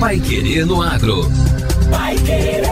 Pai Querer no Agro. Pai Querer.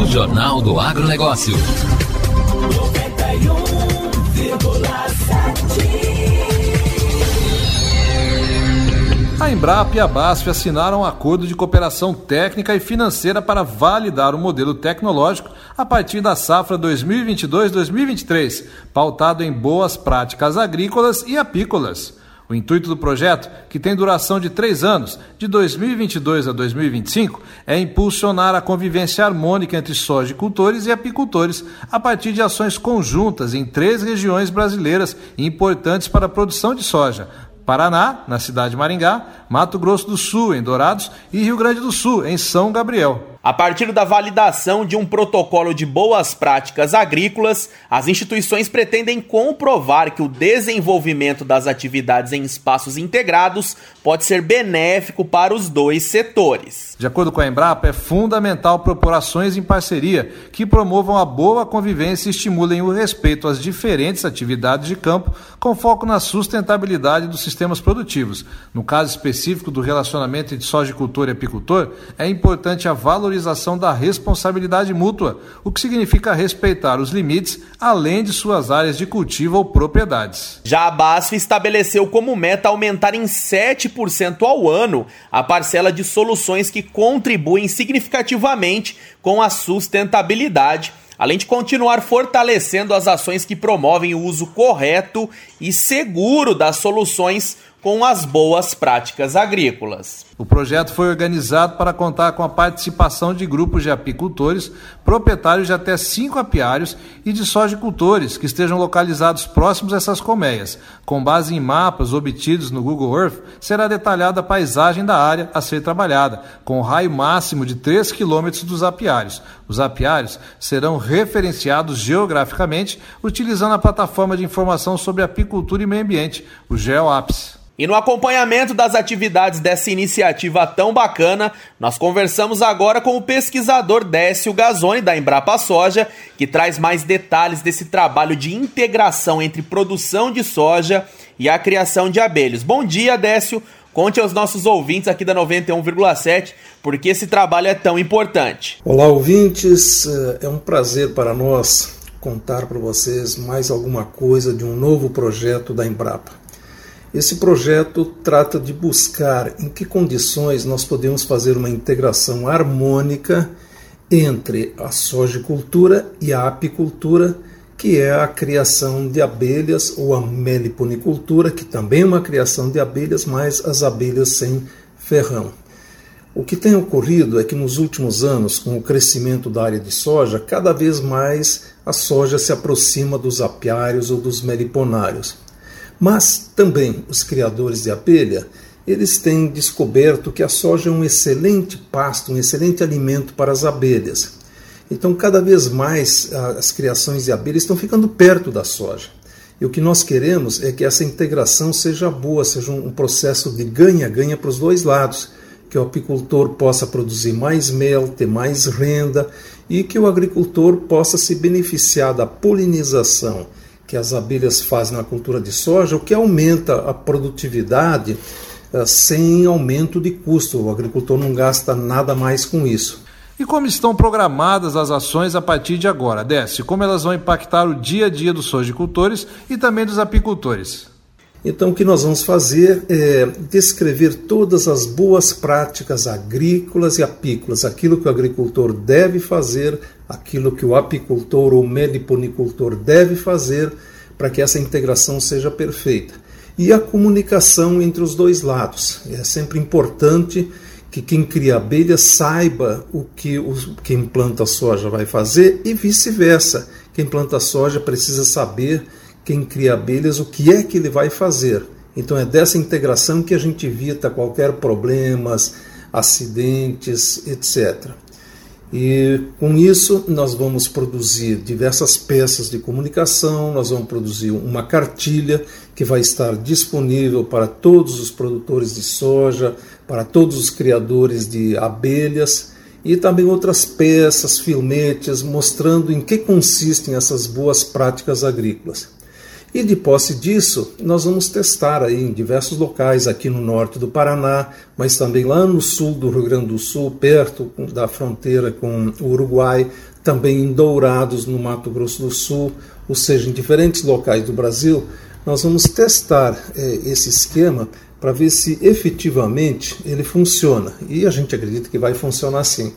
O Jornal do Agronegócio. 91,7. A Embrapa e a BASF assinaram um acordo de cooperação técnica e financeira para validar o modelo tecnológico a partir da safra 2022-2023, pautado em boas práticas agrícolas e apícolas. O intuito do projeto, que tem duração de três anos, de 2022 a 2025, é impulsionar a convivência harmônica entre sojicultores e apicultores a partir de ações conjuntas em três regiões brasileiras importantes para a produção de soja: Paraná, na cidade de Maringá, Mato Grosso do Sul, em Dourados, e Rio Grande do Sul, em São Gabriel. A partir da validação de um protocolo de boas práticas agrícolas, as instituições pretendem comprovar que o desenvolvimento das atividades em espaços integrados pode ser benéfico para os dois setores. De acordo com a Embrapa, é fundamental propor ações em parceria que promovam a boa convivência e estimulem o respeito às diferentes atividades de campo, com foco na sustentabilidade dos sistemas produtivos. No caso específico do relacionamento entre sojicultor e apicultor, é importante a valorização valorização da responsabilidade mútua, o que significa respeitar os limites além de suas áreas de cultivo ou propriedades. Já a BASF estabeleceu como meta aumentar em 7% ao ano a parcela de soluções que contribuem significativamente com a sustentabilidade além de continuar fortalecendo as ações que promovem o uso correto e seguro das soluções com as boas práticas agrícolas. O projeto foi organizado para contar com a participação de grupos de apicultores, proprietários de até cinco apiários e de sojicultores que estejam localizados próximos a essas colmeias. Com base em mapas obtidos no Google Earth, será detalhada a paisagem da área a ser trabalhada, com um raio máximo de 3 quilômetros dos apiários. Os apiários serão referenciados geograficamente utilizando a plataforma de informação sobre apicultura e meio ambiente, o GeoApps. E no acompanhamento das atividades dessa iniciativa tão bacana, nós conversamos agora com o pesquisador Décio Gazzoni, da Embrapa Soja, que traz mais detalhes desse trabalho de integração entre produção de soja e a criação de abelhos. Bom dia, Décio. Conte aos nossos ouvintes aqui da 91,7 por que esse trabalho é tão importante. Olá, ouvintes. É um prazer para nós contar para vocês mais alguma coisa de um novo projeto da Embrapa. Esse projeto trata de buscar em que condições nós podemos fazer uma integração harmônica entre a sojicultura e a apicultura, que é a criação de abelhas, ou a meliponicultura, que também é uma criação de abelhas, mas as abelhas sem ferrão. O que tem ocorrido é que nos últimos anos, com o crescimento da área de soja, cada vez mais a soja se aproxima dos apiários ou dos meliponários. Mas também os criadores de abelha, eles têm descoberto que a soja é um excelente pasto, um excelente alimento para as abelhas. Então, cada vez mais as criações de abelhas estão ficando perto da soja. E o que nós queremos é que essa integração seja boa, seja um processo de ganha-ganha para os dois lados, que o apicultor possa produzir mais mel, ter mais renda e que o agricultor possa se beneficiar da polinização que as abelhas fazem na cultura de soja, o que aumenta a produtividade uh, sem aumento de custo. O agricultor não gasta nada mais com isso. E como estão programadas as ações a partir de agora, Desce? Como elas vão impactar o dia a dia dos sojicultores e também dos apicultores? Então, o que nós vamos fazer é descrever todas as boas práticas agrícolas e apícolas, aquilo que o agricultor deve fazer, aquilo que o apicultor ou meliponicultor deve fazer para que essa integração seja perfeita. E a comunicação entre os dois lados. É sempre importante que quem cria abelha saiba o que o, quem planta soja vai fazer e vice-versa. Quem planta soja precisa saber quem cria abelhas, o que é que ele vai fazer. Então é dessa integração que a gente evita qualquer problemas, acidentes, etc. E com isso nós vamos produzir diversas peças de comunicação, nós vamos produzir uma cartilha que vai estar disponível para todos os produtores de soja, para todos os criadores de abelhas e também outras peças, filmetes mostrando em que consistem essas boas práticas agrícolas. E de posse disso, nós vamos testar aí em diversos locais aqui no norte do Paraná, mas também lá no sul do Rio Grande do Sul, perto da fronteira com o Uruguai, também em Dourados, no Mato Grosso do Sul, ou seja, em diferentes locais do Brasil, nós vamos testar é, esse esquema para ver se efetivamente ele funciona. E a gente acredita que vai funcionar sim.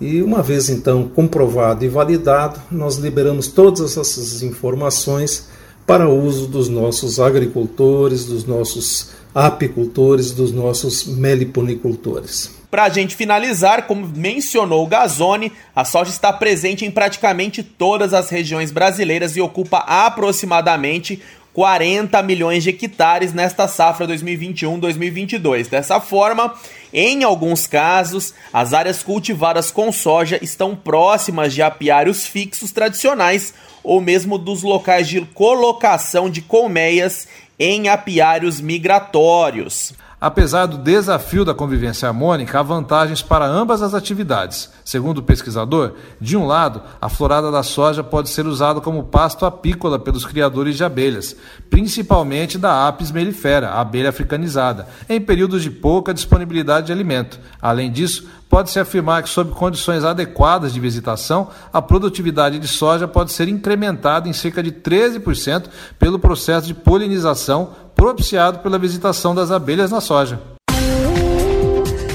E uma vez então comprovado e validado, nós liberamos todas essas informações para uso dos nossos agricultores, dos nossos apicultores, dos nossos meliponicultores. Para a gente finalizar, como mencionou o Gazone, a soja está presente em praticamente todas as regiões brasileiras e ocupa aproximadamente 40 milhões de hectares nesta safra 2021-2022. Dessa forma, em alguns casos, as áreas cultivadas com soja estão próximas de apiários fixos tradicionais ou mesmo dos locais de colocação de colmeias em apiários migratórios. Apesar do desafio da convivência harmônica, há vantagens para ambas as atividades. Segundo o pesquisador, de um lado, a florada da soja pode ser usada como pasto apícola pelos criadores de abelhas, principalmente da Apis mellifera, a abelha africanizada, em períodos de pouca disponibilidade de alimento. Além disso, pode-se afirmar que, sob condições adequadas de visitação, a produtividade de soja pode ser incrementada em cerca de 13% pelo processo de polinização propiciado pela visitação das abelhas na soja.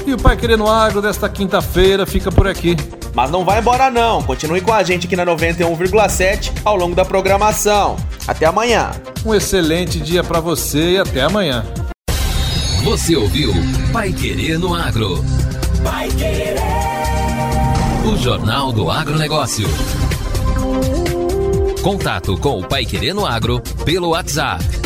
E o Pai Querendo Agro desta quinta-feira fica por aqui. Mas não vai embora não, continue com a gente aqui na 91,7 ao longo da programação. Até amanhã. Um excelente dia para você e até amanhã. Você ouviu Pai Querendo Agro. Pai Querer. O Jornal do Agronegócio. Contato com o Pai Querendo Agro pelo WhatsApp